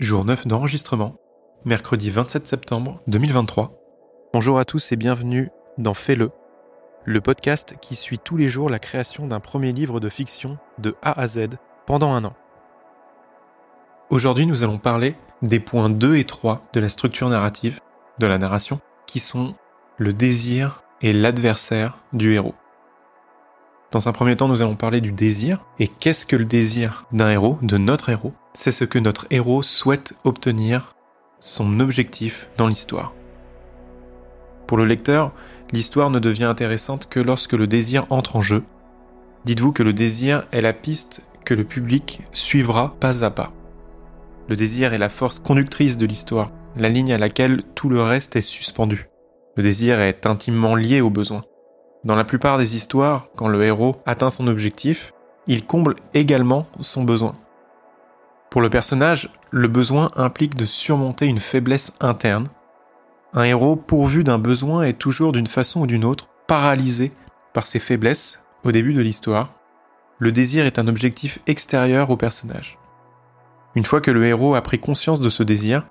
jour 9 d'enregistrement, mercredi 27 septembre 2023. Bonjour à tous et bienvenue dans Fais-le, le podcast qui suit tous les jours la création d'un premier livre de fiction de A à Z pendant un an. Aujourd'hui, nous allons parler des points 2 et 3 de la structure narrative, de la narration, qui sont le désir et l'adversaire du héros. Dans un premier temps, nous allons parler du désir. Et qu'est-ce que le désir d'un héros, de notre héros C'est ce que notre héros souhaite obtenir, son objectif dans l'histoire. Pour le lecteur, l'histoire ne devient intéressante que lorsque le désir entre en jeu. Dites-vous que le désir est la piste que le public suivra pas à pas. Le désir est la force conductrice de l'histoire, la ligne à laquelle tout le reste est suspendu. Le désir est intimement lié au besoin. Dans la plupart des histoires, quand le héros atteint son objectif, il comble également son besoin. Pour le personnage, le besoin implique de surmonter une faiblesse interne. Un héros pourvu d'un besoin est toujours d'une façon ou d'une autre paralysé par ses faiblesses au début de l'histoire. Le désir est un objectif extérieur au personnage. Une fois que le héros a pris conscience de ce désir,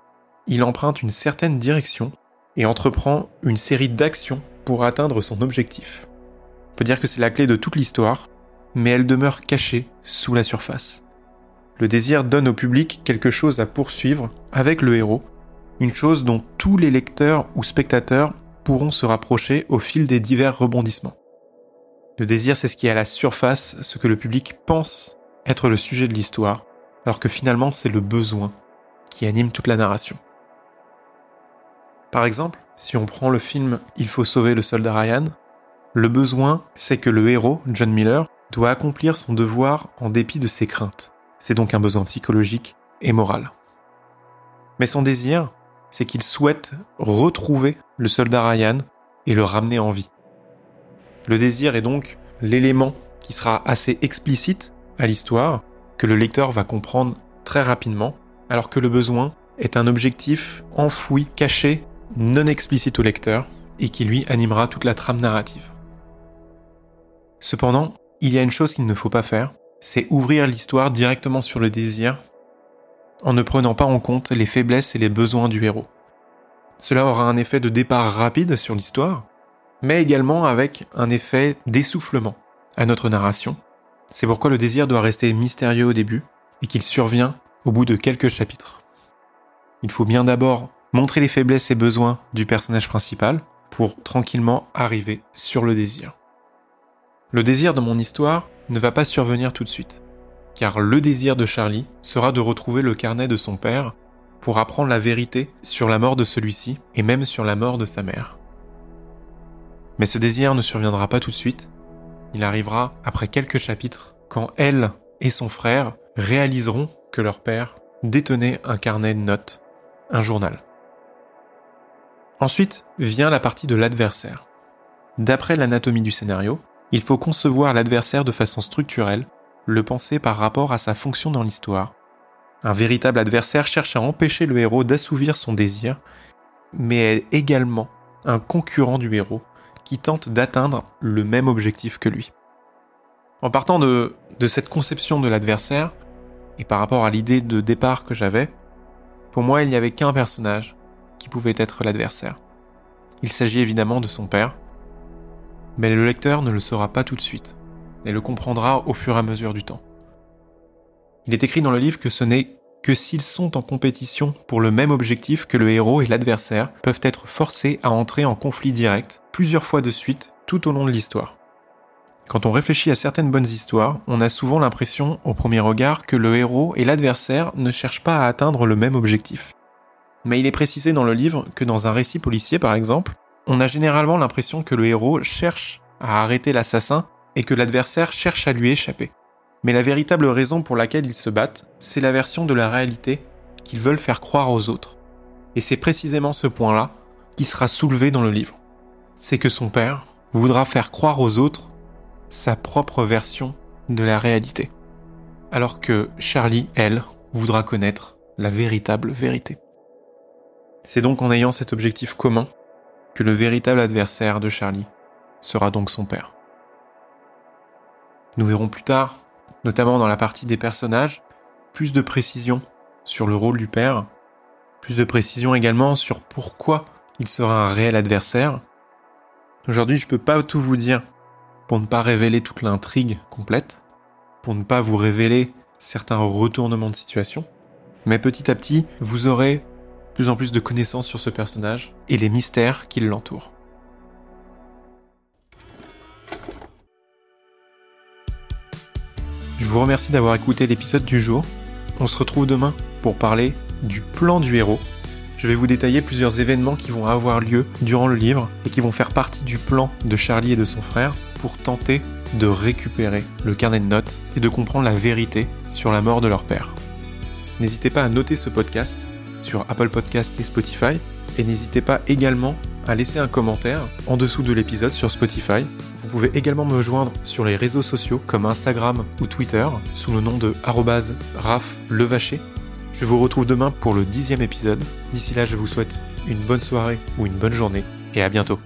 il emprunte une certaine direction et entreprend une série d'actions pour atteindre son objectif. On peut dire que c'est la clé de toute l'histoire, mais elle demeure cachée sous la surface. Le désir donne au public quelque chose à poursuivre avec le héros, une chose dont tous les lecteurs ou spectateurs pourront se rapprocher au fil des divers rebondissements. Le désir, c'est ce qui est à la surface, ce que le public pense être le sujet de l'histoire, alors que finalement c'est le besoin qui anime toute la narration. Par exemple, si on prend le film Il faut sauver le soldat Ryan, le besoin, c'est que le héros, John Miller, doit accomplir son devoir en dépit de ses craintes. C'est donc un besoin psychologique et moral. Mais son désir, c'est qu'il souhaite retrouver le soldat Ryan et le ramener en vie. Le désir est donc l'élément qui sera assez explicite à l'histoire, que le lecteur va comprendre très rapidement, alors que le besoin est un objectif enfoui, caché non explicite au lecteur et qui lui animera toute la trame narrative. Cependant, il y a une chose qu'il ne faut pas faire, c'est ouvrir l'histoire directement sur le désir en ne prenant pas en compte les faiblesses et les besoins du héros. Cela aura un effet de départ rapide sur l'histoire, mais également avec un effet d'essoufflement à notre narration. C'est pourquoi le désir doit rester mystérieux au début et qu'il survient au bout de quelques chapitres. Il faut bien d'abord montrer les faiblesses et besoins du personnage principal pour tranquillement arriver sur le désir. Le désir de mon histoire ne va pas survenir tout de suite, car le désir de Charlie sera de retrouver le carnet de son père pour apprendre la vérité sur la mort de celui-ci et même sur la mort de sa mère. Mais ce désir ne surviendra pas tout de suite, il arrivera après quelques chapitres, quand elle et son frère réaliseront que leur père détenait un carnet de notes, un journal. Ensuite vient la partie de l'adversaire. D'après l'anatomie du scénario, il faut concevoir l'adversaire de façon structurelle, le penser par rapport à sa fonction dans l'histoire. Un véritable adversaire cherche à empêcher le héros d'assouvir son désir, mais est également un concurrent du héros qui tente d'atteindre le même objectif que lui. En partant de, de cette conception de l'adversaire, et par rapport à l'idée de départ que j'avais, pour moi mais le lecteur ne le saura pas tout de suite, et le comprendra au fur et à mesure du temps. Il est écrit dans le livre que ce n'est que s'ils sont en compétition pour le même objectif que le héros et l'adversaire peuvent être forcés à entrer en conflit direct plusieurs fois de suite tout au long de l'histoire. Quand on réfléchit à certaines bonnes histoires, on a souvent l'impression, au premier regard, que le héros et l'adversaire ne cherchent pas à atteindre le même objectif. Mais il est précisé dans le livre que dans un récit policier, par exemple, on a généralement l'impression que le héros cherche à arrêter l'assassin et que l'adversaire cherche à lui échapper. Mais la véritable raison pour laquelle ils se battent, c'est la version de la réalité qu'ils veulent faire croire aux autres. Et c'est précisément ce point-là qui sera soulevé dans le livre. C'est que son père voudra faire croire aux autres sa propre version de la réalité. Alors que Charlie, elle, voudra connaître la véritable vérité. C'est donc en ayant cet objectif commun que le véritable adversaire de Charlie sera donc son père. Nous verrons plus tard, notamment dans la partie des personnages, plus de précision sur le rôle du père, plus de précisions également sur pourquoi il sera un réel adversaire. Aujourd'hui, je ne peux pas tout vous dire pour ne pas révéler toute l'intrigue complète, pour ne pas vous révéler certains retournements de situation, mais petit à petit, vous aurez plus en plus de connaissances sur ce personnage et les mystères qui l'entourent. Je vous remercie d'avoir écouté l'épisode du jour. On se retrouve demain pour parler du plan du héros. Je vais vous détailler plusieurs événements qui vont avoir lieu durant le livre et qui vont faire partie du plan de Charlie et de son frère pour tenter de récupérer le carnet de notes et de comprendre la vérité sur la mort de leur père. N'hésitez pas à noter ce podcast sur Apple Podcast et Spotify et n'hésitez pas également à laisser un commentaire en dessous de l'épisode sur Spotify. Vous pouvez également me joindre sur les réseaux sociaux comme Instagram ou Twitter sous le nom de @raflevacher. Je vous retrouve demain pour le dixième épisode. D'ici là, je vous souhaite une bonne soirée ou une bonne journée et à bientôt.